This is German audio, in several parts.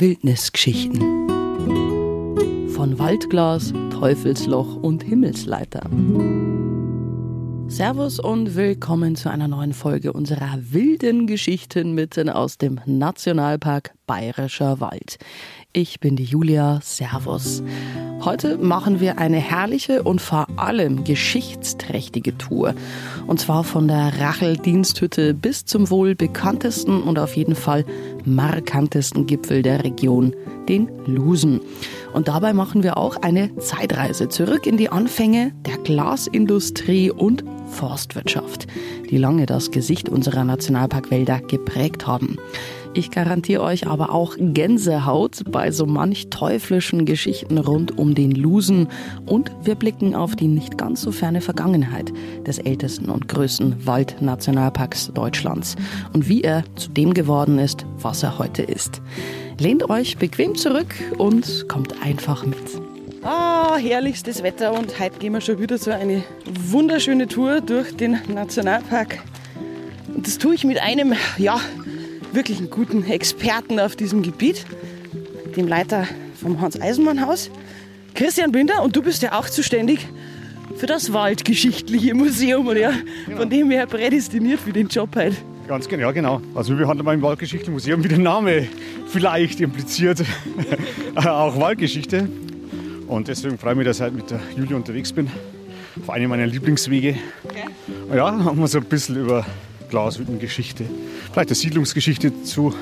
Wildnisgeschichten. Von Waldglas, Teufelsloch und Himmelsleiter. Servus und willkommen zu einer neuen Folge unserer wilden Geschichten mitten aus dem Nationalpark Bayerischer Wald. Ich bin die Julia, Servus. Heute machen wir eine herrliche und vor allem geschichtsträchtige Tour. Und zwar von der Rachel-Diensthütte bis zum wohl bekanntesten und auf jeden Fall markantesten Gipfel der Region, den Lusen. Und dabei machen wir auch eine Zeitreise zurück in die Anfänge der Glasindustrie und Forstwirtschaft, die lange das Gesicht unserer Nationalparkwälder geprägt haben. Ich garantiere euch aber auch Gänsehaut bei so manch teuflischen Geschichten rund um den Lusen und wir blicken auf die nicht ganz so ferne Vergangenheit des ältesten und größten Waldnationalparks Deutschlands und wie er zu dem geworden ist, was er heute ist. Lehnt euch bequem zurück und kommt einfach mit. Ah, herrlichstes Wetter und heute gehen wir schon wieder so eine wunderschöne Tour durch den Nationalpark. Und das tue ich mit einem, ja, wirklich einen guten Experten auf diesem Gebiet, dem Leiter vom Hans-Eisenmann-Haus, Christian Binder. Und du bist ja auch zuständig für das Waldgeschichtliche Museum, oder? Genau. Von dem her prädestiniert für den Job heute. Ganz genau, genau. Also wir haben im Waldgeschichtlichen Museum, wie der Name vielleicht impliziert, auch Waldgeschichte. Und deswegen freue ich mich, dass ich heute mit der Julia unterwegs bin. Auf einem meiner Lieblingswege. Okay. Ja, haben wir so ein bisschen über Glashüttengeschichte, vielleicht der Siedlungsgeschichte zu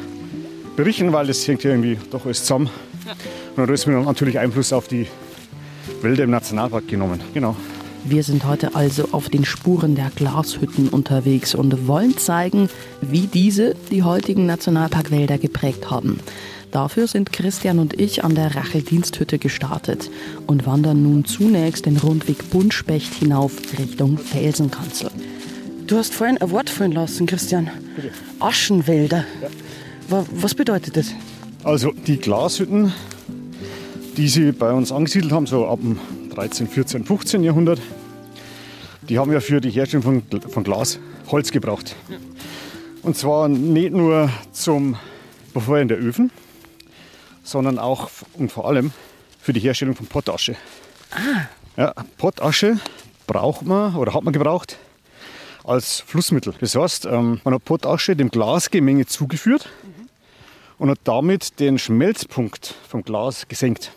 berichten, weil das hängt ja irgendwie doch alles zusammen. Ja. Und da ist mir natürlich Einfluss auf die Wälder im Nationalpark genommen. Genau. Wir sind heute also auf den Spuren der Glashütten unterwegs und wollen zeigen, wie diese die heutigen Nationalparkwälder geprägt haben. Dafür sind Christian und ich an der Rachel-Diensthütte gestartet und wandern nun zunächst den Rundweg Buntspecht hinauf Richtung Felsenkanzel. Du hast vorhin ein Wort fallen lassen, Christian. Bitte. Aschenwälder. Ja. Was bedeutet das? Also die Glashütten, die sie bei uns angesiedelt haben, so ab dem 13., 14., 15. Jahrhundert, die haben ja für die Herstellung von, von Glas Holz gebraucht. Und zwar nicht nur zum Befeuern der Öfen, sondern auch und vor allem für die Herstellung von Pottasche. Ah. Ja, Pottasche braucht man oder hat man gebraucht als Flussmittel. Das heißt, ähm, man hat Potasche dem Glasgemenge zugeführt mhm. und hat damit den Schmelzpunkt vom Glas gesenkt.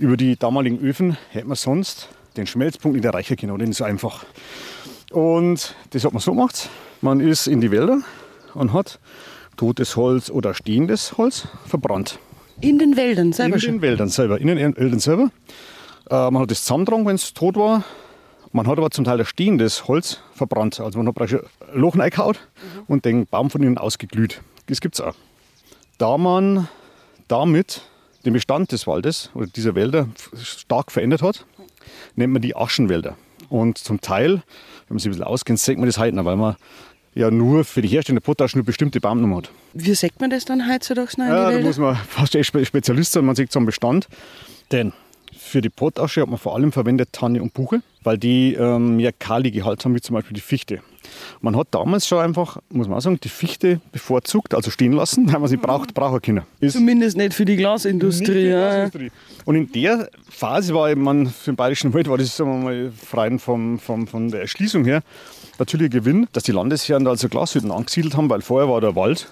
Über die damaligen Öfen hätte man sonst den Schmelzpunkt nicht erreichen können, den ist so einfach. Und das hat man so gemacht. Man ist in die Wälder und hat totes Holz oder stehendes Holz verbrannt. In den Wäldern selber? In den Wäldern selber. In den Wäldern selber. Äh, man hat das zusammengetragen, wenn es tot war. Man hat aber zum Teil stehendes Holz verbrannt. Also man hat praktisch Lochen eingehauen mhm. und den Baum von innen ausgeglüht. Das gibt es auch. Da man damit den Bestand des Waldes oder dieser Wälder stark verändert hat, nennt man die Aschenwälder. Und zum Teil, wenn man sich ein bisschen auskennt, sagt man das heute noch, weil man ja nur für die Herstellung der Potasch nur bestimmte Baumnummern hat. Wie sagt man das dann heutzutage noch in ja, Da muss man fast Spezialist sein, man sieht so einen Bestand. Denn für die Potasche hat man vor allem verwendet Tanne und Buche, weil die ähm, mehr Kali-Gehalt haben, wie zum Beispiel die Fichte. Man hat damals schon einfach, muss man auch sagen, die Fichte bevorzugt, also stehen lassen, weil man sie braucht, braucht Kinder. Ist Zumindest nicht für die Glasindustrie. Die Glasindustrie. Und in der Phase war man für den Bayerischen Wald, war das sagen wir mal, frei vom, vom, von der Erschließung her, natürlich ein Gewinn, dass die Landesherren da also Glashütten angesiedelt haben, weil vorher war der Wald,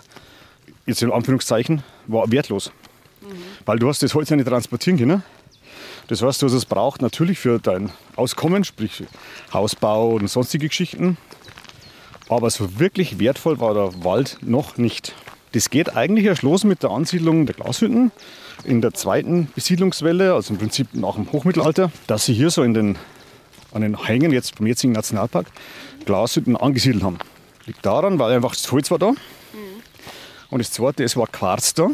jetzt in Anführungszeichen, war wertlos. Mhm. Weil du hast das Holz ja nicht transportieren können. Das heißt, was es braucht natürlich für dein Auskommen, sprich Hausbau und sonstige Geschichten. Aber so wirklich wertvoll war der Wald noch nicht. Das geht eigentlich erst los mit der Ansiedlung der Glashütten in der zweiten Besiedlungswelle, also im Prinzip nach dem Hochmittelalter, dass sie hier so in den, an den Hängen jetzt vom jetzigen Nationalpark Glashütten angesiedelt haben. Liegt daran, weil einfach das Holz war da. Mhm. Und das zweite, es war Quarz da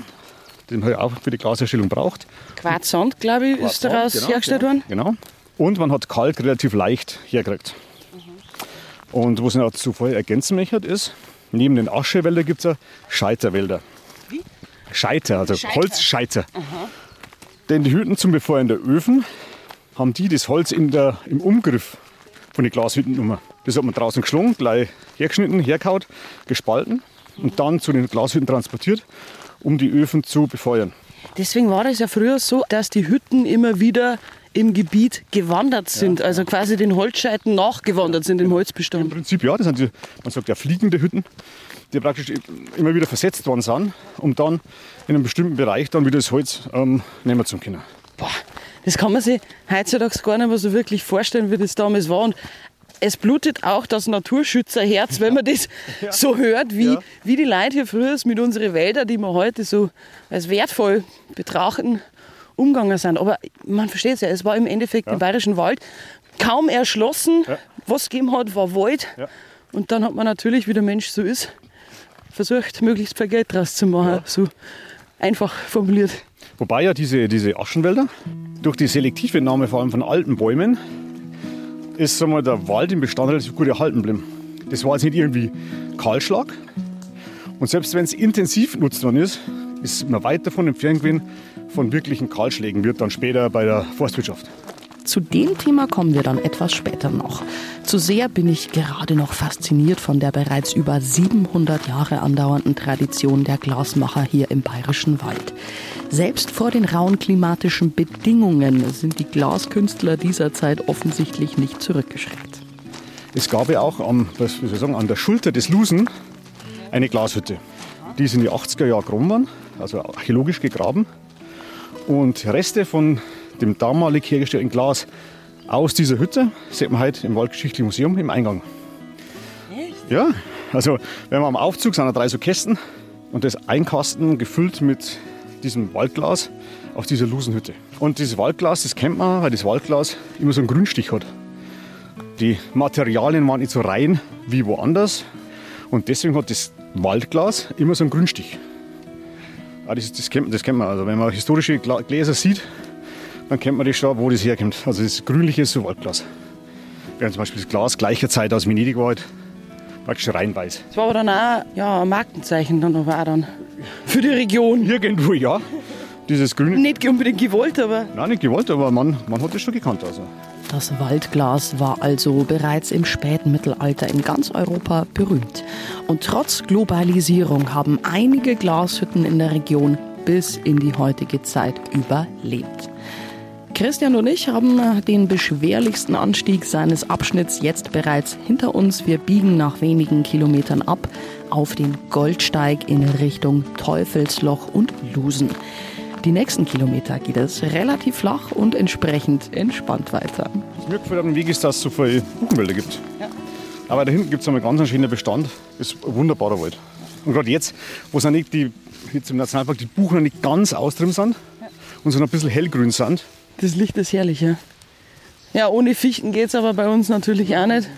den man auch für die Glasherstellung braucht. Quarzsand, glaube ich, ist daraus genau, hergestellt worden. Genau. Und man hat Kalk relativ leicht hergekriegt. Mhm. Und was ich noch zuvor ergänzen möchte, ist, neben den Aschewäldern gibt es Scheiterwälder. Wie? Scheiter, also Scheiter. Holzscheiter. Aha. Denn die Hütten zum Befeuern der Öfen haben die das Holz in der, im Umgriff von den Glashütten genommen. Das hat man draußen geschlungen, gleich hergeschnitten, hergehaut, gespalten und dann zu den Glashütten transportiert um die Öfen zu befeuern. Deswegen war das ja früher so, dass die Hütten immer wieder im Gebiet gewandert sind, ja. also quasi den Holzscheiten nachgewandert sind im Holzbestand. Im Prinzip ja, das sind die, man sagt ja fliegende Hütten, die praktisch immer wieder versetzt worden sind, um dann in einem bestimmten Bereich dann wieder das Holz ähm, nehmen zu können. Boah, das kann man sich heutzutage gar nicht mehr so wirklich vorstellen, wie das damals war. Und es blutet auch das Naturschützerherz, wenn man das ja. so hört, wie, ja. wie die Leute hier früher mit unseren Wäldern, die wir heute so als wertvoll betrachten, umgegangen sind. Aber man versteht es ja, es war im Endeffekt ja. im Bayerischen Wald kaum erschlossen. Ja. Was gegeben hat, war Wald. Ja. Und dann hat man natürlich, wie der Mensch so ist, versucht, möglichst viel Geld draus zu machen. So einfach formuliert. Wobei ja diese, diese Aschenwälder durch die selektive Nahme vor allem von alten Bäumen ist sagen wir, der Wald im Bestand relativ gut erhalten geblieben. Das war jetzt nicht irgendwie Kahlschlag. Und selbst wenn es intensiv genutzt worden ist, ist man weit davon entfernt gewesen, von wirklichen Kahlschlägen wird dann später bei der Forstwirtschaft. Zu dem Thema kommen wir dann etwas später noch. Zu sehr bin ich gerade noch fasziniert von der bereits über 700 Jahre andauernden Tradition der Glasmacher hier im Bayerischen Wald. Selbst vor den rauen klimatischen Bedingungen sind die Glaskünstler dieser Zeit offensichtlich nicht zurückgeschreckt. Es gab ja auch am, was soll ich sagen, an der Schulter des Lusen eine Glashütte. Die ist in die 80er Jahre gegraben also archäologisch gegraben. Und Reste von dem damalig hergestellten Glas aus dieser Hütte sieht man heute im Waldgeschichtlichen Museum im Eingang. Echt? Ja, also wenn wir am Aufzug sind da drei so Kästen und das Einkasten gefüllt mit diesem Waldglas aus dieser Lusenhütte. Und dieses Waldglas, das kennt man, weil das Waldglas immer so einen Grünstich hat. Die Materialien waren nicht so rein wie woanders und deswegen hat das Waldglas immer so einen Grünstich. Ah, das, das, kennt, das kennt man. Also wenn man historische Gläser sieht, dann kennt man das schon, wo das herkommt. Also das grünliche ist so Waldglas. Während zum Beispiel das Glas gleicher Zeit aus Venedig war halt praktisch rein weiß. Das war aber dann auch ja, ein Markenzeichen dann aber auch dann für die Region. Irgendwo ja. Dieses grüne. Nicht unbedingt gewollt, aber. Nein, nicht gewollt, aber man, man hat das schon gekannt. Also. Das Waldglas war also bereits im späten Mittelalter in ganz Europa berühmt. Und trotz Globalisierung haben einige Glashütten in der Region bis in die heutige Zeit überlebt. Christian und ich haben den beschwerlichsten Anstieg seines Abschnitts jetzt bereits hinter uns. Wir biegen nach wenigen Kilometern ab auf den Goldsteig in Richtung Teufelsloch und Lusen. Die nächsten Kilometer geht es relativ flach und entsprechend entspannt weiter. Was mir gefällt am Weg ist, dass es so viele Buchenwälder gibt. Ja. Aber da hinten gibt es einen ganz schönen Bestand. Das ist ein wunderbarer Wald. Und gerade jetzt, wo es nicht die, jetzt im Nationalpark die Buchen nicht ganz austrieben sind ja. und so ein bisschen hellgrün sind. Das Licht ist herrlich, ja. Ja, ohne Fichten geht es aber bei uns natürlich auch nicht.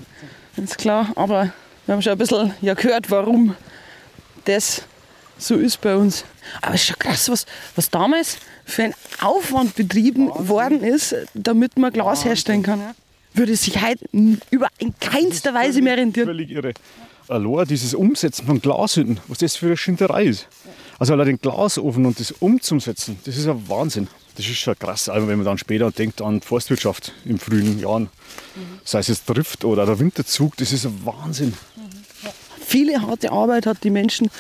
Ist klar. Aber wir haben schon ein bisschen ja, gehört, warum das so ist bei uns. Aber es ist schon krass, was, was damals für ein Aufwand betrieben Wahnsinn. worden ist, damit man Glas Wahnsinn. herstellen kann. Würde sich heute über in keinster Weise mehr rentieren. Völlig irre. Allein dieses Umsetzen von Glashütten, was das für eine Schinderei ist. Also allein den Glasofen und das umzusetzen, das ist ein Wahnsinn. Das ist schon krass, also wenn man dann später denkt an Forstwirtschaft in frühen Jahren. Mhm. Sei es jetzt Drift oder der Winterzug, das ist ein Wahnsinn. Mhm. Ja. Viele harte Arbeit hat die Menschen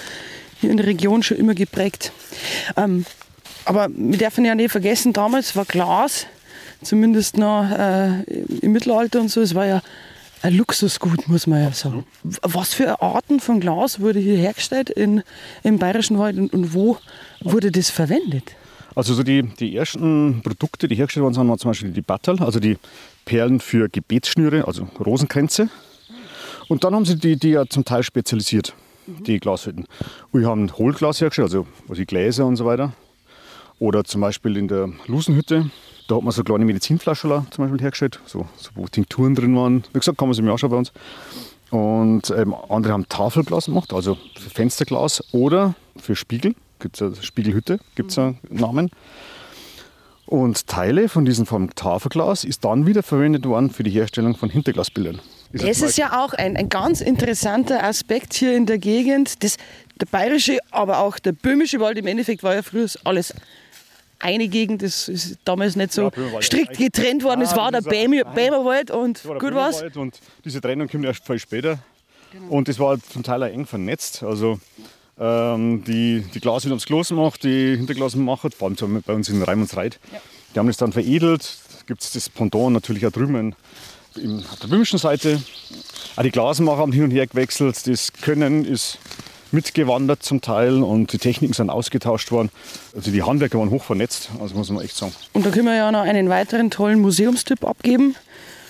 hier in der Region schon immer geprägt. Ähm, aber wir dürfen ja nicht vergessen, damals war Glas, zumindest noch äh, im Mittelalter und so, es war ja ein Luxusgut, muss man ja sagen. Was für Arten von Glas wurde hier hergestellt in, im Bayerischen Wald und, und wo wurde das verwendet? Also so die, die ersten Produkte, die hergestellt worden sind, waren zum Beispiel die Battel, also die Perlen für Gebetsschnüre, also Rosenkränze. Und dann haben sie die, die ja zum Teil spezialisiert die Glashütten. Wir haben Hohlglas hergestellt, also also Gläser und so weiter. Oder zum Beispiel in der Lusenhütte, da hat man so kleine Medizinflaschen zum Beispiel hergestellt, so, so, wo Tinkturen drin waren. Wie gesagt, kann man sich mir anschauen bei uns. Und ähm, andere haben Tafelglas gemacht, also für Fensterglas oder für Spiegel. Gibt es ja Spiegelhütte, gibt es einen Namen. Und Teile von diesem vom Tafelglas ist dann wieder verwendet worden für die Herstellung von Hinterglasbildern. Das ist ja auch ein, ein ganz interessanter Aspekt hier in der Gegend. Das, der bayerische, aber auch der böhmische Wald, im Endeffekt war ja früher alles eine Gegend, das ist damals nicht so ja, strikt getrennt worden. Es war der Bämerwald und gut war's. Und diese Trennung kommt erst viel später. Genau. Und das war zum Teil auch eng vernetzt. Also ähm, die die Glashütten ums Klos macht, die Hinterglasen machen, vor allem bei uns in Reimundsreit. Ja. Die haben das dann veredelt. Gibt es das Pendant natürlich auch drüben auf der böhmischen Seite. Auch die Glasmacher haben hin und her gewechselt. Das Können ist mitgewandert zum Teil und die Techniken sind ausgetauscht worden. Also die Handwerker waren hoch vernetzt, also muss man echt sagen. Und da können wir ja noch einen weiteren tollen Museumstipp abgeben.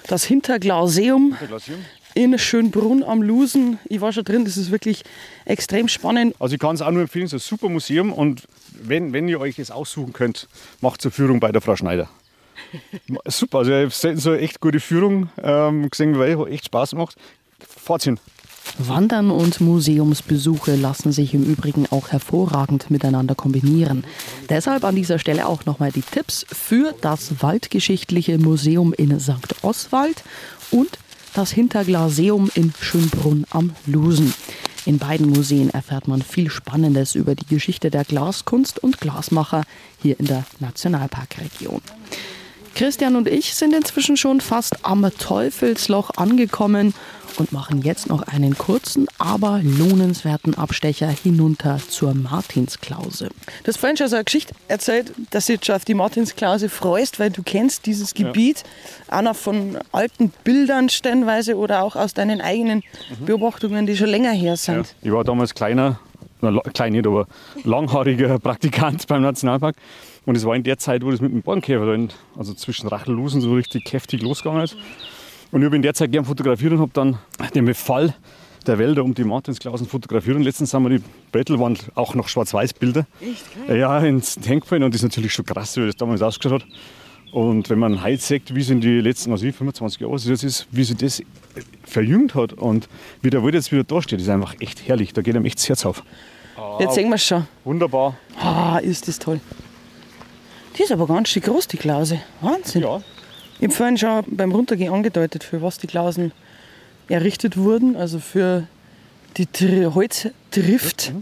Das Hinterglaseum. Hinterglaseum in Schönbrunn am Lusen. Ich war schon drin, das ist wirklich extrem spannend. Also ich kann es auch nur empfehlen, es ist ein super Museum und wenn, wenn ihr euch es aussuchen könnt, macht zur Führung bei der Frau Schneider. Super, also ich habe selten so eine echt gute Führung ähm, gesehen, weil es echt Spaß macht. Fahrt hin. Wandern und Museumsbesuche lassen sich im Übrigen auch hervorragend miteinander kombinieren. Deshalb an dieser Stelle auch nochmal die Tipps für das Waldgeschichtliche Museum in St. Oswald und das Hinterglaseum in Schönbrunn am Lusen. In beiden Museen erfährt man viel Spannendes über die Geschichte der Glaskunst und Glasmacher hier in der Nationalparkregion. Christian und ich sind inzwischen schon fast am Teufelsloch angekommen und machen jetzt noch einen kurzen, aber lohnenswerten Abstecher hinunter zur Martinsklause. Du hast vorhin schon so eine Geschichte erzählt, dass du dich schon auf die Martinsklause freust, weil du kennst dieses Gebiet ja. auch noch von alten Bildern stellenweise oder auch aus deinen eigenen mhm. Beobachtungen, die schon länger her sind. Ja. Ich war damals kleiner, klein nicht, aber langhaariger Praktikant beim Nationalpark. Und es war in der Zeit, wo das mit dem Bornkäfer, also zwischen Rachellusen, so richtig heftig losgegangen ist. Und ich habe in der Zeit gern fotografiert und habe dann den Befall der Wälder um die Martinsklausen fotografiert. Und letztens haben wir die Brettelwand auch noch Schwarz-Weiß-Bilder. Ja, ins Denkfallen. Und das ist natürlich schon krass, wie das damals ausgeschaut hat. Und wenn man heute sagt, wie es in den letzten also 25 Jahren das ist, wie sich das verjüngt hat und wie der Wald jetzt wieder da steht, ist einfach echt herrlich. Da geht einem echt das Herz auf. Jetzt sehen wir es schon. Wunderbar. Ah, ist das toll. Die ist aber ganz schön groß, die Klause. Wahnsinn. Ja, ich habe vorhin schon beim Runtergehen angedeutet, für was die Klausen errichtet wurden, also für die Tri Holztrift.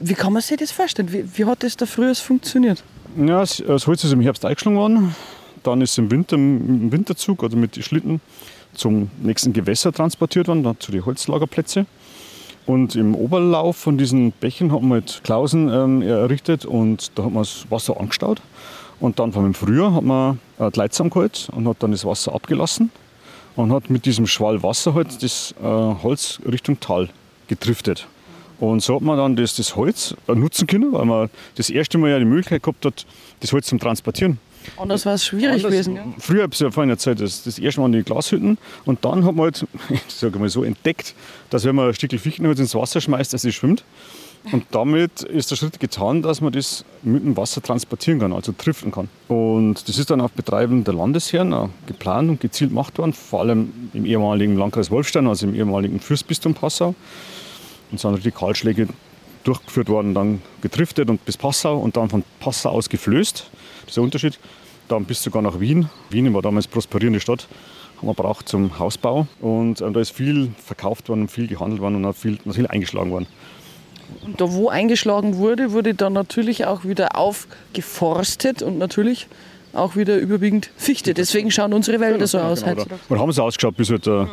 Wie kann man sich das vorstellen? Wie, wie hat das da früher funktioniert? Ja, das, Holz ist im Herbst eingeschlagen worden. Dann ist im Winter im Winterzug, also mit den Schlitten, zum nächsten Gewässer transportiert worden, zu den Holzlagerplätzen. Und im Oberlauf von diesen Bächen hat man halt Klausen ähm, errichtet und da hat man das Wasser angestaut. Und dann vom Frühjahr hat man äh, die Leitung geholt und hat dann das Wasser abgelassen und hat mit diesem Schwall Wasser halt das äh, Holz Richtung Tal getriftet. Und so hat man dann das, das Holz äh, nutzen können, weil man das erste Mal ja die Möglichkeit gehabt hat, das Holz zum Transportieren. Anders war es schwierig Anders, gewesen. Ja? Früher habe ich ja vorhin erzählt, das, das erste Mal in die Glashütten und dann hat man halt, ich sage mal so, entdeckt, dass wenn man ein Stück Fichtenholz ins Wasser schmeißt, dass es schwimmt. Und damit ist der Schritt getan, dass man das mit dem Wasser transportieren kann, also triften kann. Und das ist dann auf Betreiben der Landesherren geplant und gezielt gemacht worden, vor allem im ehemaligen Landkreis Wolfstein, also im ehemaligen Fürstbistum Passau. Und sind die Kahlschläge durchgeführt worden, dann getriftet und bis Passau und dann von Passau aus geflößt. Das ist der Unterschied. Dann bis sogar nach Wien. Wien war damals prosperierende Stadt haben wir braucht zum Hausbau. Und äh, da ist viel verkauft worden, viel gehandelt worden und auch viel, viel eingeschlagen worden. Und da, wo eingeschlagen wurde, wurde dann natürlich auch wieder aufgeforstet und natürlich auch wieder überwiegend Fichte. Deswegen schauen unsere Wälder ja, so aus. Genau, heute. Und haben so ausgeschaut, bis halt, äh,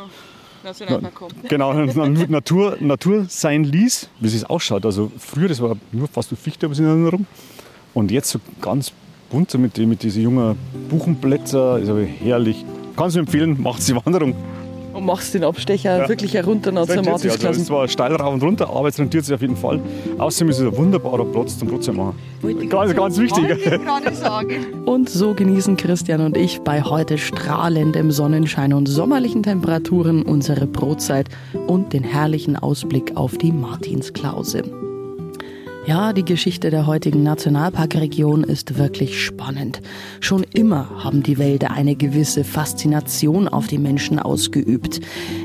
na, genau, Natur, Natur sein ließ, wie es ausschaut. Also früher, das war nur fast nur Fichte, aber in Erinnerung. Und jetzt so ganz bunt so mit, mit diesen jungen Buchenblätter, ist aber herrlich. Kannst du empfehlen, macht die Wanderung und machst den Abstecher ja. wirklich herunter nach zur Martinsklasse. Also es war steil rauf und runter, aber es rentiert sich auf jeden Fall. Außerdem ist es ein wunderbarer Platz zum Putz machen. Ganz, ganz wichtig. und so genießen Christian und ich bei heute strahlendem Sonnenschein und sommerlichen Temperaturen unsere Brotzeit und den herrlichen Ausblick auf die Martinsklause. Ja, die Geschichte der heutigen Nationalparkregion ist wirklich spannend. Schon immer haben die Wälder eine gewisse Faszination auf die Menschen ausgeübt.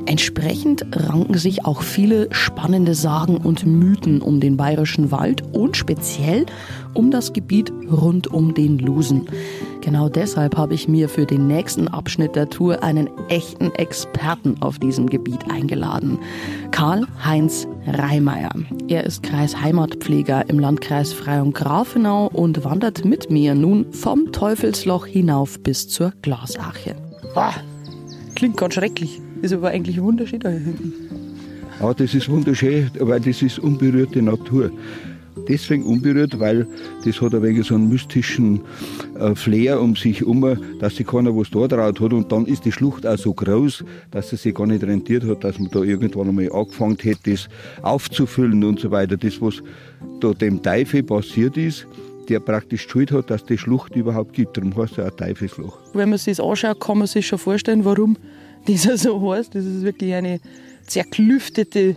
Entsprechend ranken sich auch viele spannende Sagen und Mythen um den bayerischen Wald und speziell um das Gebiet rund um den Lusen. Genau deshalb habe ich mir für den nächsten Abschnitt der Tour einen echten Experten auf diesem Gebiet eingeladen. Karl-Heinz Reimeyer. Er ist Kreisheimatpfleger im Landkreis Freyung-Grafenau und wandert mit mir nun vom Teufelsloch hinauf bis zur Glasarche. Boah, klingt ganz schrecklich, ist aber eigentlich wunderschön da hinten. Ja, das ist wunderschön, weil das ist unberührte Natur. Deswegen unberührt, weil das hat ein wenig so einen mystischen äh, Flair um sich herum, dass sich keiner was da drauf hat. Und dann ist die Schlucht auch so groß, dass sie sich gar nicht rentiert hat, dass man da irgendwann einmal angefangen hätte, das aufzufüllen und so weiter. Das, was da dem Teufel passiert ist, der praktisch Schuld hat, dass die Schlucht überhaupt gibt. Darum heißt es auch Teufelsloch. Wenn man sich das anschaut, kann man sich schon vorstellen, warum dieser so heißt. Das ist wirklich eine zerklüftete,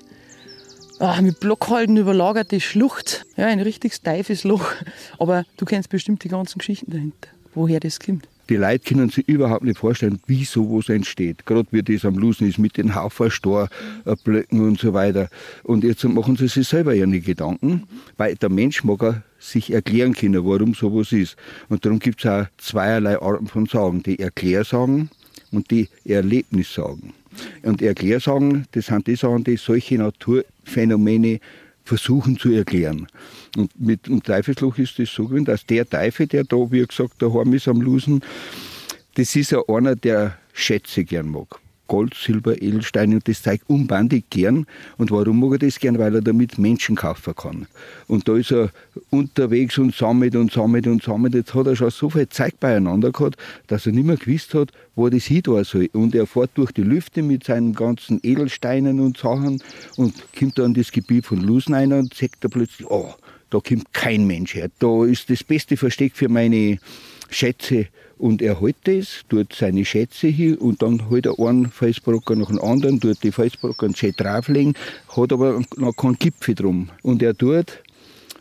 ah, mit Blockhalten überlagerte Schlucht. Ja, ein richtiges Teufelsloch. Aber du kennst bestimmt die ganzen Geschichten dahinter, woher das kommt. Die Leute können sich überhaupt nicht vorstellen, wie sowas entsteht. Gerade wie das am Lusen ist mit den Hauferstorblöcken und so weiter. Und jetzt machen sie sich selber ja nicht Gedanken, weil der Mensch mag sich erklären können, warum sowas ist. Und darum gibt es auch zweierlei Arten von Sagen. Die Erklärsagen und die Erlebnissagen. Und Erklärsagen, das sind die Sachen, die solche Naturphänomene versuchen zu erklären. Und mit dem Teufelsloch ist das so gewesen, dass der Teufel, der da, wie gesagt, daheim ist am Lusen, das ist ja einer, der Schätze gern mag. Gold, Silber, Edelsteine und das Zeug unbandig gern. Und warum mag er das gern? Weil er damit Menschen kaufen kann. Und da ist er unterwegs und sammelt und sammelt und sammelt. Jetzt hat er schon so viel Zeug beieinander gehabt, dass er nicht mehr gewusst hat, wo das hin soll. Und er fährt durch die Lüfte mit seinen ganzen Edelsteinen und Sachen und kommt dann in das Gebiet von Lusen rein und sagt er plötzlich, oh, da kommt kein Mensch her. Da ist das beste Versteck für meine Schätze und er hält das, tut seine Schätze hier und dann hält er einen Felsbrocker nach dem anderen, tut die Felsbrocker schön drauflegen, hat aber noch keinen Gipfel drum. Und er tut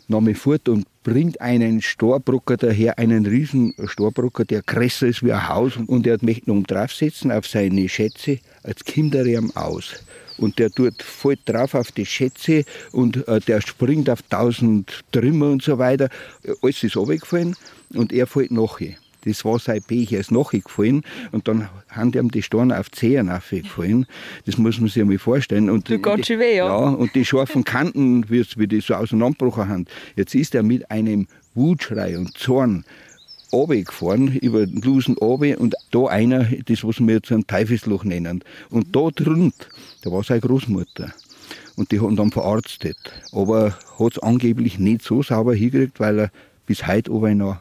nochmal fort und bringt einen Storbrocker daher, einen riesen Storbrocker, der größer ist wie ein Haus und er möchte noch draufsetzen auf seine Schätze, als Kinderrehm aus. Und der tut voll drauf auf die Schätze und äh, der springt auf tausend Trümmer und so weiter. Alles ist runtergefallen und er fällt nachher. Das war sein Pech, er ist nachgefallen und dann haben ihm die Steine auf die Zehen aufgefallen. Das muss man sich einmal vorstellen. Und Tut ganz schön weh, ja. ja. Und die scharfen Kanten, wie, wie die so auseinandergebrochen haben. Jetzt ist er mit einem Wutschrei und Zorn runtergefahren, über den Lusen runter und da einer, das was wir jetzt ein Teufelsloch nennen. Und da drunter, da war seine Großmutter. Und die haben dann verarztet. Aber hat es angeblich nicht so sauber hingekriegt, weil er bis heute oben noch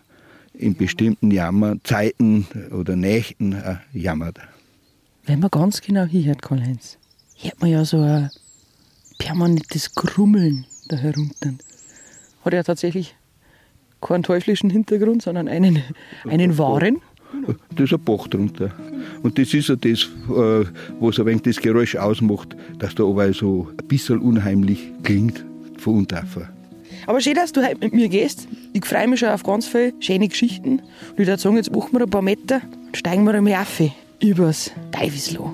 in bestimmten Jammerzeiten oder Nächten äh, jammert. Wenn man ganz genau hinhört, Karl-Heinz, hört man ja so ein permanentes Grummeln da herunter. Hat ja tatsächlich keinen teuflischen Hintergrund, sondern einen, einen wahren. Da ist ein Bach drunter. Und das ist ja das, äh, was ein wenig das Geräusch ausmacht, dass da aber so ein bisschen unheimlich klingt von unten. Aber schön, dass du heute mit mir gehst. Ich freue mich schon auf ganz viele schöne Geschichten. Und ich würde sagen, jetzt machen wir ein paar Meter und steigen wir einmal auf übers Teufelsloh.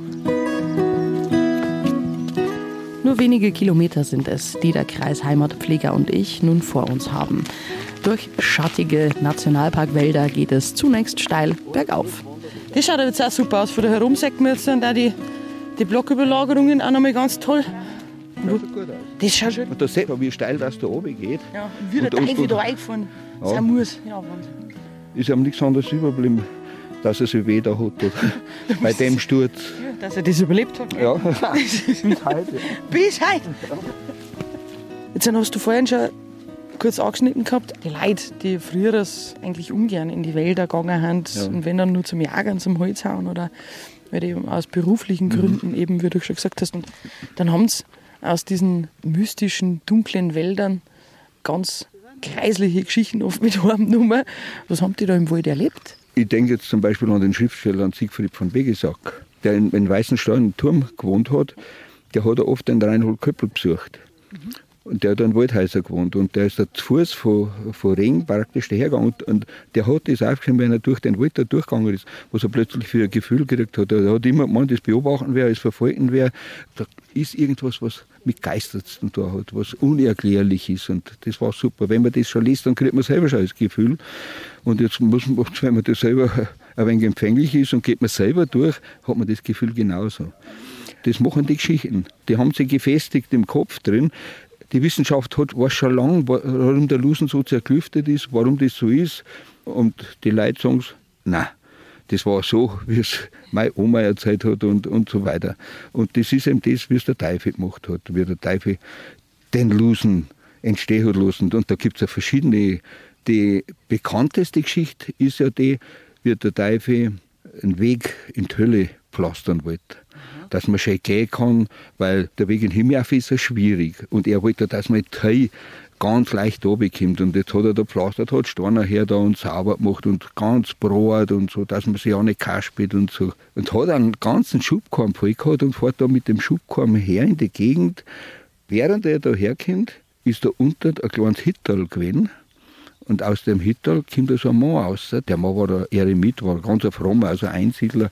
Nur wenige Kilometer sind es, die der Kreis Heimatpfleger und ich nun vor uns haben. Durch schattige Nationalparkwälder geht es zunächst steil bergauf. Das schaut jetzt auch super aus. Von da herum sagt man jetzt die, die Blocküberlagerungen auch nochmal ganz toll. Das schaut gut aus. Das schaut schon. Und da sieht man, wie steil das da oben geht. Ja, wie der Und- und- Teufel da und- eingefahren Ja. sein muss. Ja. Ist ihm nichts anderes überblieben, dass er sich weh da hat. Bei dem Sturz. Ja, dass er das überlebt hat. Ja, bis heute. Bis heute. Jetzt hast du vorhin schon kurz angeschnitten gehabt. Die Leute, die früher das eigentlich ungern in die Wälder gegangen sind Ja. und wenn dann nur zum Jagen, zum Holzhauen oder weil die eben aus beruflichen Gründen eben, wie du schon gesagt hast, und dann haben sie aus diesen mystischen, dunklen Wäldern ganz kreisliche Geschichten oft mit heimgenommen. Was haben die da im Wald erlebt? Ich denke jetzt zum Beispiel an den Schriftsteller Siegfried von Begesack, der in, in Weißenstein im Turm gewohnt hat. Der hat oft den Reinhold Köppel besucht. Und der hat in Waldhäuser gewohnt. Und der ist da zu Fuß von, von Regen praktisch dahergegangen. Und, und der hat das aufgeschrieben, wenn er durch den Wald da durchgegangen ist, was er plötzlich für ein Gefühl gekriegt hat. Er hat immer gemeint, das beobachten wäre, das verfolgen wäre. Da ist irgendwas, was mit Geistern zu tun hat, was unerklärlich ist. Und das war super. Wenn man das schon liest, dann kriegt man selber schon das Gefühl. Und jetzt muss man, wenn man das selber ein wenig empfänglich ist und geht man selber durch, hat man das Gefühl genauso. Das machen die Geschichten. Die haben sich gefestigt im Kopf drin. Die Wissenschaft hat weiß schon lange, warum der Lusen so zerklüftet ist, warum das so ist. Und die Leute sagen, nein, Das war so, wie es meine Oma erzählt hat und, und so weiter. Und das ist eben das, wie es der Teufel gemacht hat, wie der Teufel den Lusen entstehen hat lassen. Und da gibt es ja verschiedene. Die bekannteste Geschichte ist ja die, wie der Teufel einen Weg in die Hölle pflastern wollte. Dass man schön gehen kann, weil der Weg in den Himmel ist ja schwierig. Und er wollte, dass man die ganz leicht runterkommt. Und jetzt hat er da pflastert, hat Steiner her da und sauber gemacht und ganz brot und so, dass man sich auch nicht kaspelt und so. Und hat einen ganzen Schubkorn voll gehabt und fährt da mit dem Schubkorn her in die Gegend. Während er da herkommt, ist da unten ein kleines Hittal gewesen. Und aus dem Hittal kommt da so ein Mann raus. Der Mann war der Eremit, war ganz ein frommer, also Einsiedler.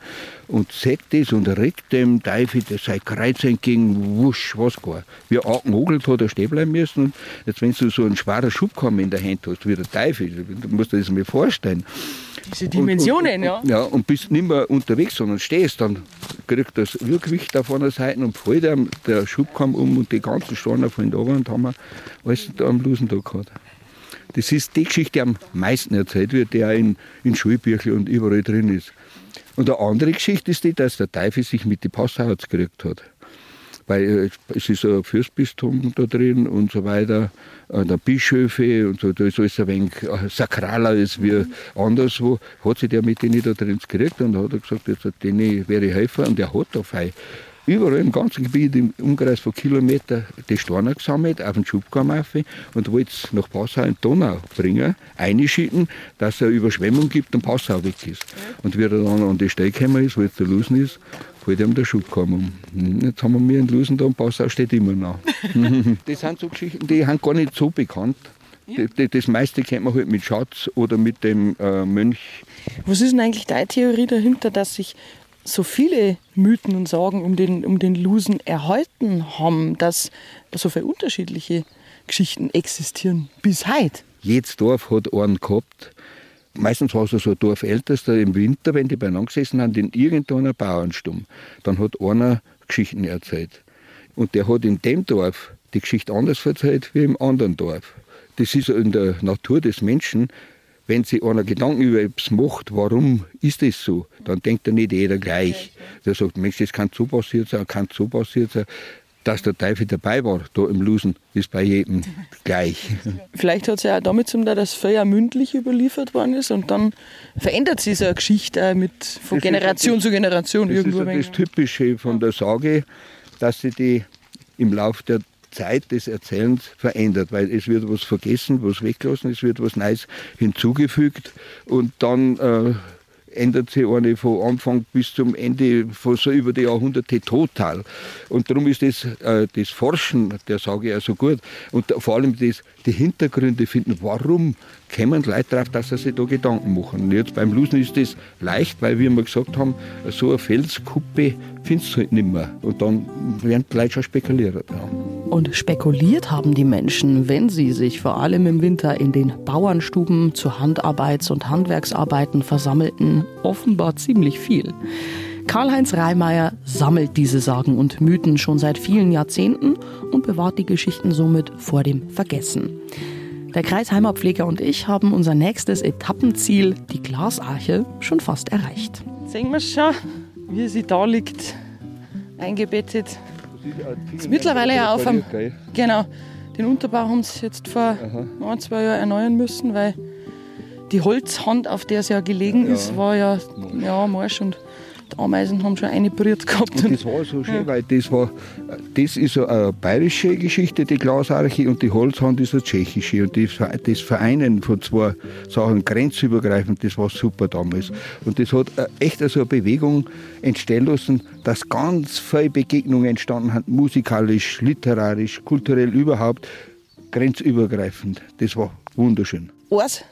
Und sagt das und regt dem Teufel das sein Kreuz entgegen, wusch, was gar. Wie angemogelt hat er stehen bleiben müssen. Und jetzt, wenn du so einen schweren Schubkammer in der Hand hast, wie der Teufel, du musst dir das mal vorstellen. Diese Dimensionen, und, und, ja. Ja, und bist nicht mehr unterwegs, sondern stehst, dann kriegt das Wirkgewicht auf einer Seite und fällt einem der Schubkamm um und die ganzen Steine fallen runter und haben wir alles da am Lusentag gehabt. Das ist die Geschichte, die am meisten erzählt wird, die auch in, in Schulbüchern und überall drin ist. Und eine andere Geschichte ist die, dass der Teufel sich mit den Passauers gekriegt hat. Weil äh, es ist ein Fürstbistum da drin und so weiter, der Bischöfe und so, da ist alles ein wenig äh, sakraler als wie anderswo. Hat sich der mit denen da drin gekriegt und hat er gesagt, jetzt denen wäre ich helfen und der hat da frei überall im ganzen Gebiet, im Umkreis von Kilometern, die Steine gesammelt, auf den Schubkamm auf und wollte es nach Passau in Donau bringen, einschicken, dass es eine Überschwemmung gibt und Passau weg ist. Und wie er dann an die Stelle gekommen ist, wo jetzt der Lusen ist, fällt ihm der Schubkamm um. Jetzt haben wir mir einen Lusen da und Passau steht immer noch. das sind so Geschichten, die sind gar nicht so bekannt. Das meiste kennt man halt mit Schatz oder mit dem äh, Mönch. Was ist denn eigentlich deine Theorie dahinter, dass sich so viele Mythen und Sagen um den, um den Lusen erhalten haben, dass so viele unterschiedliche Geschichten existieren bis heute. Jedes Dorf hat einen gehabt. Meistens war es so ein Dorfältester im Winter, wenn die beieinander gesessen haben, in irgendeiner Bauernstumm. Dann hat einer Geschichten erzählt. Und der hat in dem Dorf die Geschichte anders erzählt wie im anderen Dorf. Das ist in der Natur des Menschen, wenn sich einer Gedanken über etwas macht, warum ist das so, dann denkt er nicht jeder gleich. Der sagt, Mensch, das kann so passiert sein, kann so passiert sein. Dass der Teufel dabei war, da im Lusen, ist bei jedem gleich. Vielleicht hat es ja auch damit zu tun, dass vorher mündlich überliefert worden ist und dann verändert sich so eine Geschichte mit, von das Generation zu Generation das irgendwo. Das ist das Typische von der Sage, dass sie die im Laufe der Zeit des Erzählens verändert, weil es wird was vergessen, was weggelassen, es wird was Neues hinzugefügt und dann äh, ändert sich eine von Anfang bis zum Ende von so über die Jahrhunderte total. Und darum ist das, äh, das Forschen der Sage ja so gut. Und vor allem das, die Hintergründe finden, warum kommen Leute darauf, dass sie sich da Gedanken machen. Und jetzt beim Lusen ist das leicht, weil wir immer gesagt haben, so eine Felskuppe findest du halt nicht mehr. Und dann werden die Leute schon spekuliert. Ja. Und spekuliert haben die Menschen, wenn sie sich vor allem im Winter in den Bauernstuben zu Handarbeits- und Handwerksarbeiten versammelten, offenbar ziemlich viel. Karl-Heinz Reimeyer sammelt diese Sagen und Mythen schon seit vielen Jahrzehnten und bewahrt die Geschichten somit vor dem Vergessen. Der Kreisheimer und ich haben unser nächstes Etappenziel, die Glasarche, schon fast erreicht. Sehen wir schon, wie sie da liegt, eingebettet. Ist mittlerweile ja auf am, Genau. Den Unterbau haben sie jetzt vor ein, zwei Jahren erneuern müssen, weil die Holzhand, auf der es ja gelegen ja. ist, war ja, ja morsch und Ameisen haben schon eine berührt gehabt. Und das war so schön, ja. weil das war, das ist eine bayerische Geschichte, die Glasarche, und die Holzhand ist eine tschechische. Und das Vereinen von zwei Sachen grenzübergreifend, das war super damals. Und das hat echt so eine Bewegung entstehen lassen, dass ganz viele Begegnungen entstanden sind, musikalisch, literarisch, kulturell überhaupt, grenzübergreifend. Das war wunderschön. Was?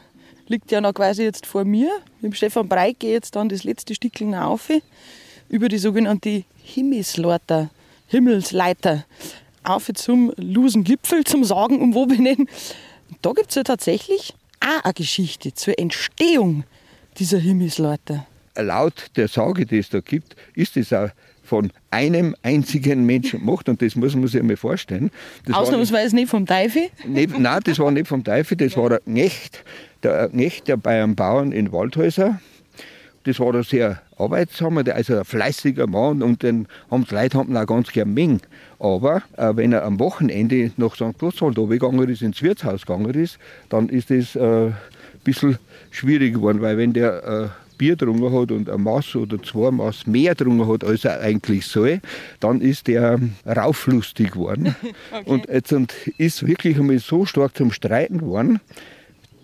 Liegt ja noch quasi jetzt vor mir. Mit dem Stefan Breit gehe jetzt dann das letzte Stückchen auf über die sogenannte Himmelsleiter, Himmelsleiter auf zum Lusengipfel, zum Sagen um wo benennen. Da gibt es ja tatsächlich auch eine Geschichte zur Entstehung dieser Himmelsleiter. Laut der Sage, die es da gibt, ist es auch von einem einzigen Menschen gemacht und das muss man sich einmal vorstellen. Das Ausnahmsweise nicht vom Teufel? Nicht, nein, das war nicht vom Teufel, das war ein Knecht, der Knecht, der bei einem Bauern in Waldhäuser das war ein sehr arbeitsamer, also ein fleißiger Mann und den haben die Leute haben ihn auch ganz gern mengen. Aber äh, wenn er am Wochenende nach St. Oswald gegangen ist, ins Wirtshaus gegangen ist, dann ist das äh, ein bisschen schwierig geworden, weil wenn der äh, Bier getrunken hat und ein Maß oder zwei Maß mehr getrunken hat, als er eigentlich soll, dann ist der rauflustig geworden. okay. Und jetzt ist wirklich einmal so stark zum Streiten geworden,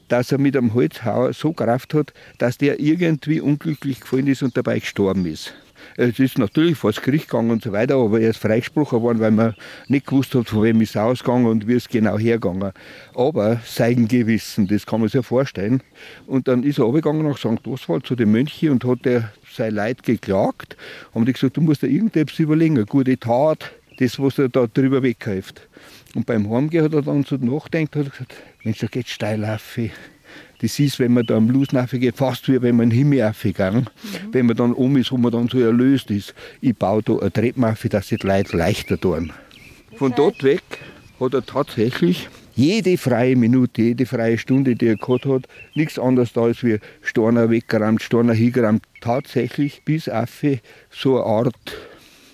dass er mit einem Holzhauer so Kraft hat, dass der irgendwie unglücklich gefallen ist und dabei gestorben ist. Es ist natürlich vor das Gericht gegangen und so weiter, aber er ist freigesprochen worden, weil man nicht gewusst hat, von wem ist es ausgegangen und wie es genau hergegangen. Aber sein Gewissen, das kann man sich vorstellen. Und dann ist er runtergegangen nach St. Oswald zu den Mönchen und hat der sein Leid geklagt. Haben die gesagt, du musst dir irgendetwas überlegen, eine gute Tat, das, was er da drüber weghilft. Und beim Heimgehen hat er dann so nachgedacht, hat gesagt, Mensch, da geht steil auf. Das ist, wenn man da am Blues geht, fast wie wenn man in den Himmel aufgegangen. Mhm. Wenn man dann oben ist, wo man dann so erlöst ist. Ich baue da eine Treppe auf, dass die Leute leichter tun. Von dort weg hat er tatsächlich jede freie Minute, jede freie Stunde, die er gehabt hat, nichts anderes da als wie Storner weggerammt, Storner hingerammt, tatsächlich bis auf so eine Art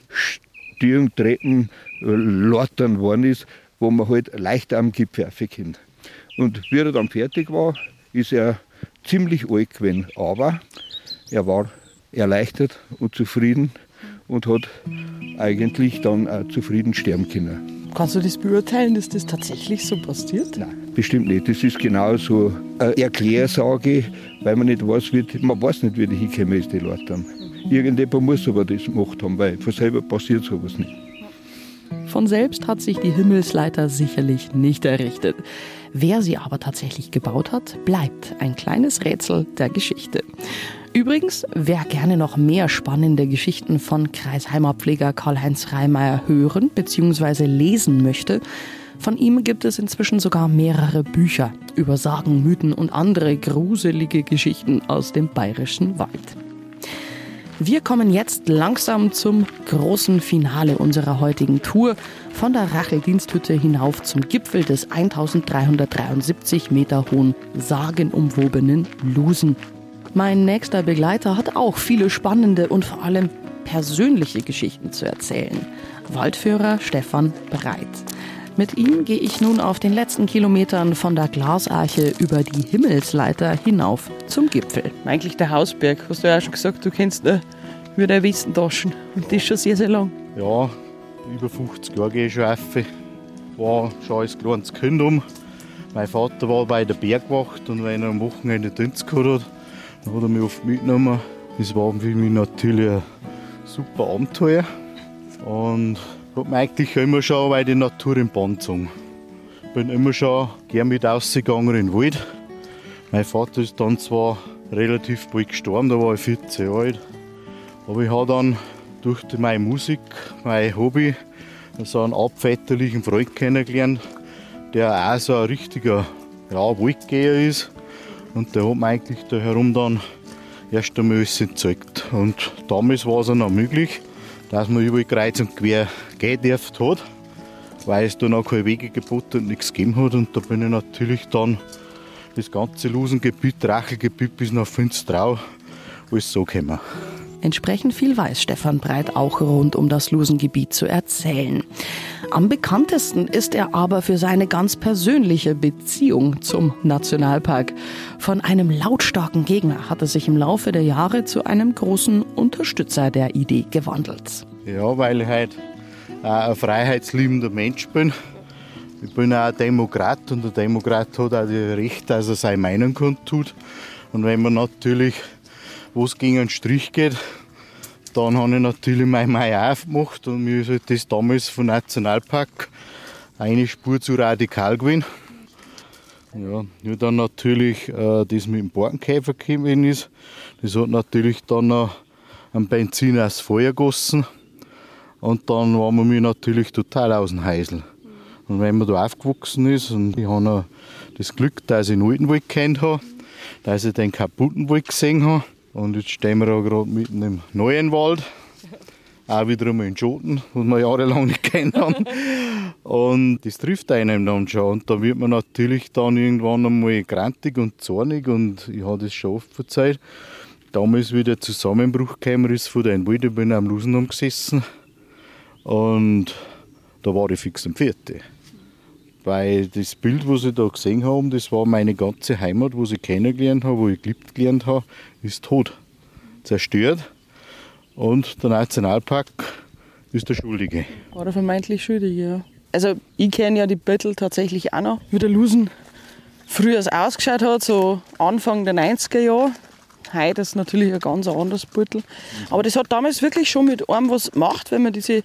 Stirntreppen, äh, Lortern worden ist, wo man halt leichter am Gipfel raufkommt. Und wie er dann fertig war, ist er ziemlich alt gewesen. Aber er war erleichtert und zufrieden und hat eigentlich dann auch zufrieden sterben können. Kannst du das beurteilen, ist das tatsächlich so passiert? Nein, bestimmt nicht. Das ist genau so eine Erklärsage, weil man nicht weiß, wie, man weiß nicht, wie die hinkommen ist, die Leute dann. Irgendjemand muss aber das gemacht haben, weil von selber passiert sowas nicht. Von selbst hat sich die Himmelsleiter sicherlich nicht errichtet. Wer sie aber tatsächlich gebaut hat, bleibt ein kleines Rätsel der Geschichte. Übrigens, wer gerne noch mehr spannende Geschichten von Kreisheimerpfleger Karl-Heinz Reimeyer hören bzw. lesen möchte, von ihm gibt es inzwischen sogar mehrere Bücher über Sagen, Mythen und andere gruselige Geschichten aus dem bayerischen Wald. Wir kommen jetzt langsam zum großen Finale unserer heutigen Tour von der Rachel-Diensthütte hinauf zum Gipfel des 1373 Meter hohen, sagenumwobenen Lusen. Mein nächster Begleiter hat auch viele spannende und vor allem persönliche Geschichten zu erzählen. Waldführer Stefan Breit. Mit ihm gehe ich nun auf den letzten Kilometern von der Glasarche über die Himmelsleiter hinauf zum Gipfel. Eigentlich der Hausberg, hast du ja schon gesagt, du kennst äh, wie der Wissentaschen. Und das ist schon sehr, sehr lang. Ja, über 50 Jahre gehe ich schon rauf. War schon als kleines Kind um. Mein Vater war bei der Bergwacht und wenn er am Wochenende Dienst gehabt hat, dann hat er mich oft mitgenommen. Das war für mich natürlich ein super Abenteuer. Und hat mir eigentlich immer schon bei die Natur im Bann gezogen. Bin immer schon gern mit rausgegangen in den Wald. Mein Vater ist dann zwar relativ bald gestorben, da war ich 14 Jahre alt. Aber ich habe dann durch meine Musik, mein Hobby, so einen abväterlichen Freund kennengelernt, der auch so ein richtiger Waldgeher ist. Und der hat mir eigentlich da herum dann erst einmal alles gezeigt. Und damals war es noch möglich, dass man überall kreuz und quer gehen darf hat, weil es da noch keine Wege geboten und nichts gegeben hat. Und da bin ich natürlich dann das ganze Lusengebiet, Rachelgebiet bis nach Finstrau, alles so gekommen. Entsprechend viel weiß Stefan Breit auch rund um das Lusengebiet zu erzählen. Am bekanntesten ist er aber für seine ganz persönliche Beziehung zum Nationalpark. Von einem lautstarken Gegner hat er sich im Laufe der Jahre zu einem großen Unterstützer der Idee gewandelt. Ja, weil ich halt ein freiheitsliebender Mensch bin. Ich bin auch ein Demokrat und der Demokrat hat auch das Recht, dass er seine Meinung kundtut. Und wenn man natürlich wo es gegen einen Strich geht, dann habe ich natürlich mein Mai aufgemacht und mir ist halt das damals vom Nationalpark eine Spur zu radikal gewesen. Ja, nur dann natürlich äh, das mit dem Borkenkäfer gekommen ist. Das hat natürlich dann noch ein Benzin aus Feuer gegossen. Und dann waren wir mir natürlich total aus dem Heisel. Und wenn man da aufgewachsen ist, und ich habe das Glück, dass ich den alten Wald kennt habe, dass ich den kaputten Wald gesehen habe, und jetzt stehen wir auch gerade mitten im neuen Wald. Auch wieder einmal in Schoten, was wir jahrelang nicht kennt haben. Und das trifft einem dann schon. Und da wird man natürlich dann irgendwann einmal grantig und zornig. Und ich habe das schon oft verzeiht. damals, wie der Zusammenbruch gekommen ist von den Wald, ich bin am Lusenum gesessen und da war ich fix am Viertel. Weil das Bild, was ich da gesehen habe, das war meine ganze Heimat, wo ich kennengelernt habe, wo ich geliebt gelernt habe, ist tot. Zerstört. Und der Nationalpark ist der Schuldige. War der vermeintlich Schuldige, ja. Also ich kenne ja die Büttel tatsächlich auch noch, wie der Lusen früher ausgeschaut hat, so Anfang der 90er Jahre. Heute ist natürlich ein ganz anderes Büttel. Aber das hat damals wirklich schon mit einem was gemacht, wenn man diese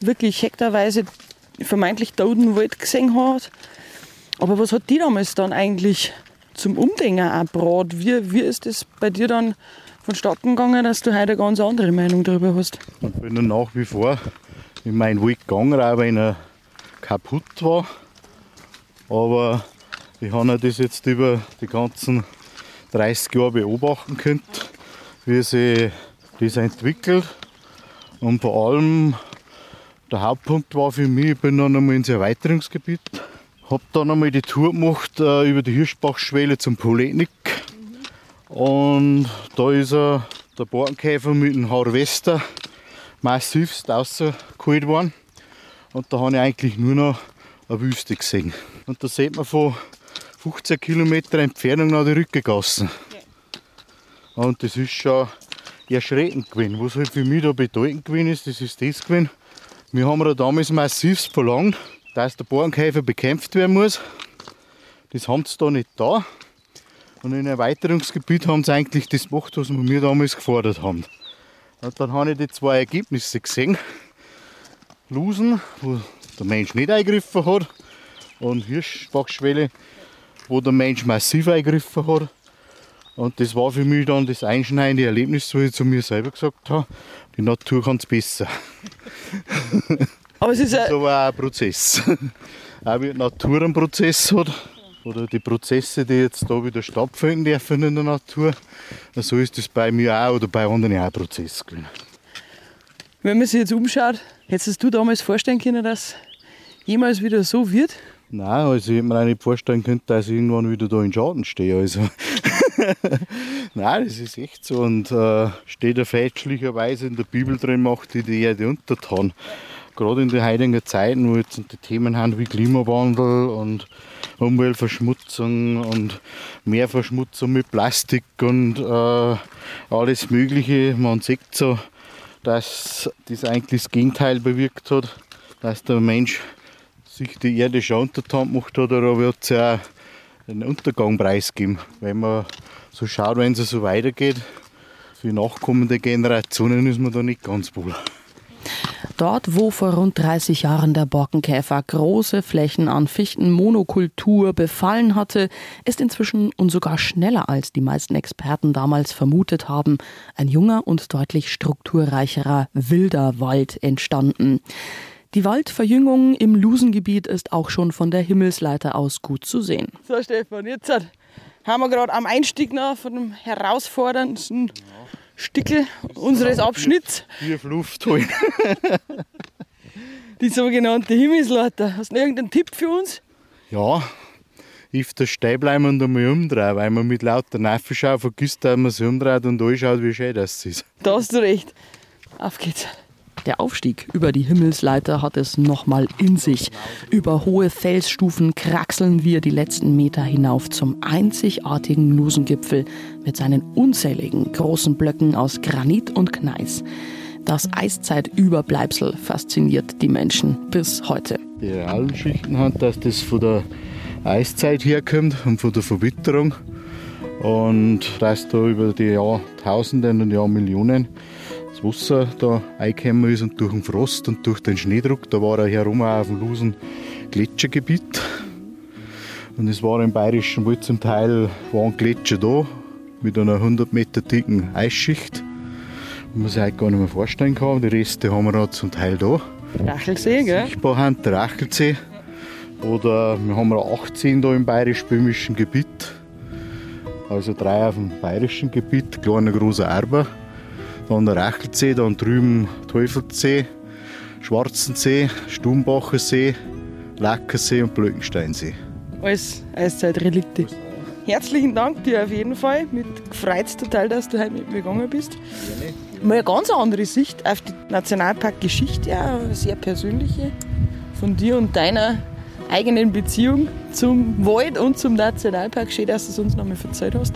wirklich hektarweise vermeintlich toten Wald gesehen hat. Aber was hat die damals dann eigentlich zum Umdenken auch gebracht? Wie, wie ist das bei dir dann vonstatten gegangen, dass du heute eine ganz andere Meinung darüber hast? Ich bin dann nach wie vor in meinen Wald gegangen, auch wenn er kaputt war. Aber ich habe das jetzt über die ganzen 30 Jahre beobachten können, wie sich das entwickelt. Und vor allem der Hauptpunkt war für mich, ich bin dann einmal ins Erweiterungsgebiet, habe dann einmal die Tour gemacht äh, über die Hirschbachschwelle zum Poletnik. Und da ist er, der Borkenkäfer mit dem Harvester massivst rausgeholt worden. Und da habe ich eigentlich nur noch eine Wüste gesehen. Und da sieht man von 15 Kilometer Entfernung nach die Rückegassen. Und das ist schon erschreckend gewesen. Was halt für mich da bedeutend gewesen ist, das ist das gewesen. Wir haben da damals massivst verlangt, dass der Borkenkäfer bekämpft werden muss. Das haben sie da nicht da. Und in Erweiterungsgebiet haben sie eigentlich das gemacht, was wir mir damals gefordert haben. Und dann habe ich die zwei Ergebnisse gesehen. Lusen, wo der Mensch nicht eingegriffen hat, und Hirschbachschwelle, wo der Mensch massiv eingegriffen hat. Und das war für mich dann das einschneidende Erlebnis, wo ich zu mir selber gesagt habe, die Natur kann es besser. Aber es ist aber auch ein Prozess. auch wie die Natur einen Prozess hat, oder die Prozesse, die jetzt da wieder stattfinden dürfen in der Natur, so ist das bei mir auch oder bei anderen auch ein Prozess gewesen. wenn man sich jetzt umschaut, hättest du damals vorstellen können, dass jemals wieder so wird? Nein, also ich hätte mir auch nicht vorstellen können, dass ich irgendwann wieder da in Schaden stehe. Also. Nein, das ist echt so. Und äh, steht ja fälschlicherweise in der Bibel drin, macht die die Erde untertan. Gerade in den heutigen Zeiten, wo jetzt die Themen haben wie Klimawandel und Umweltverschmutzung und Meerverschmutzung mit Plastik und äh, alles Mögliche. Man sieht so, dass das eigentlich das Gegenteil bewirkt hat, dass der Mensch sich die Erde schon untertan gemacht hat, wird es ja auch einen Untergang preisgeben. Wenn man so schaut, wenn es so weitergeht, für nachkommende Generationen ist man da nicht ganz wohl. Dort, wo vor rund 30 Jahren der Borkenkäfer große Flächen an Fichtenmonokultur befallen hatte, ist inzwischen und sogar schneller als die meisten Experten damals vermutet haben, ein junger und deutlich strukturreicherer wilder Wald entstanden. Die Waldverjüngung im Lusengebiet ist auch schon von der Himmelsleiter aus gut zu sehen. So, Stefan, jetzt haben wir gerade am Einstieg noch von dem herausforderndsten Stickel unseres Abschnitts, Tief Luft holen. die sogenannte Himmelsleiter. Hast du irgendeinen Tipp für uns? Ja, if der stehen bleiben und einmal umdrehen, weil man mit lauter Nervenschau vergisst, dass man sich umdreht und anschaut, wie schön das ist. Da hast du recht. Auf geht's. Der Aufstieg über die Himmelsleiter hat es nochmal in sich. Über hohe Felsstufen kraxeln wir die letzten Meter hinauf zum einzigartigen Lusengipfel mit seinen unzähligen großen Blöcken aus Granit und Gneis. Das Eiszeitüberbleibsel fasziniert die Menschen bis heute. Die realen Schichten haben, dass das von der Eiszeit herkommt und von der Verwitterung. Und dass da über die Jahrtausenden und Jahrmillionen das Wasser da eingekommen ist und durch den Frost und durch den Schneedruck, da war er herum auch auf dem Lusen Gletschergebiet. Und es war im bayerischen Wald zum Teil waren Gletscher da mit einer 100 Meter dicken Eisschicht, wo man sich heute gar nicht mehr vorstellen kann. Die Reste haben wir noch zum Teil da Rachelsee, gell? sichtbar haben, der Rachelsee. Oder wir haben noch 18 da im bayerisch-böhmischen Gebiet. Also drei auf dem bayerischen Gebiet, kleiner großer Erber. Dann der Rachelsee, dann drüben Teufelssee, Schwarzensee, Stumbacher See, Lackersee und Blöckensteinsee. Alles Eiszeitrelikte. herzlichen Dank dir auf jeden Fall. Mit freut total, dass du heute mit mir gegangen bist. Mal eine ganz andere Sicht auf die Nationalparkgeschichte, eine sehr persönliche von dir und deiner eigenen Beziehung zum Wald und zum Nationalpark. Schön, dass du es uns nochmal erzählt hast.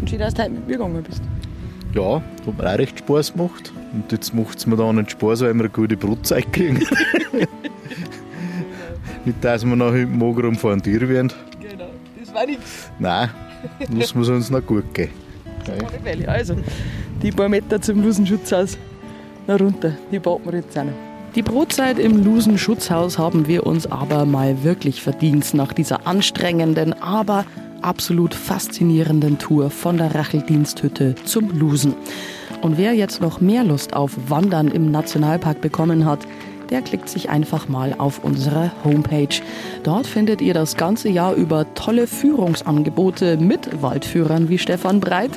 Und schön, dass du heute mit mir gegangen bist. Ja, hat mir auch recht Spaß gemacht. Und jetzt macht es mir dann einen Spaß, weil wir eine gute Brotzeit kriegen. Nicht, dass wir nachher im Morgen vor ein Tier werden. Genau, das war nichts. Nein, muss es uns noch gut gehen. Okay. Also, die paar Meter zum Lusenschutzhaus nach runter, die bauen wir jetzt auch noch. Die Brotzeit im Lusenschutzhaus haben wir uns aber mal wirklich verdient nach dieser anstrengenden, aber absolut faszinierenden Tour von der Racheldiensthütte zum Lusen. Und wer jetzt noch mehr Lust auf Wandern im Nationalpark bekommen hat, der klickt sich einfach mal auf unsere Homepage. Dort findet ihr das ganze Jahr über tolle Führungsangebote mit Waldführern wie Stefan Breit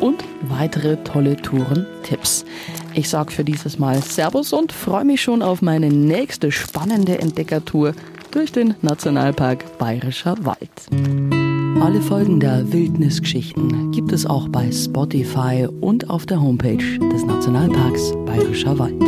und weitere tolle Tourentipps. Ich sage für dieses Mal Servus und freue mich schon auf meine nächste spannende Entdeckertour durch den Nationalpark Bayerischer Wald. Alle Folgen der Wildnisgeschichten gibt es auch bei Spotify und auf der Homepage des Nationalparks Bayerischer Wald.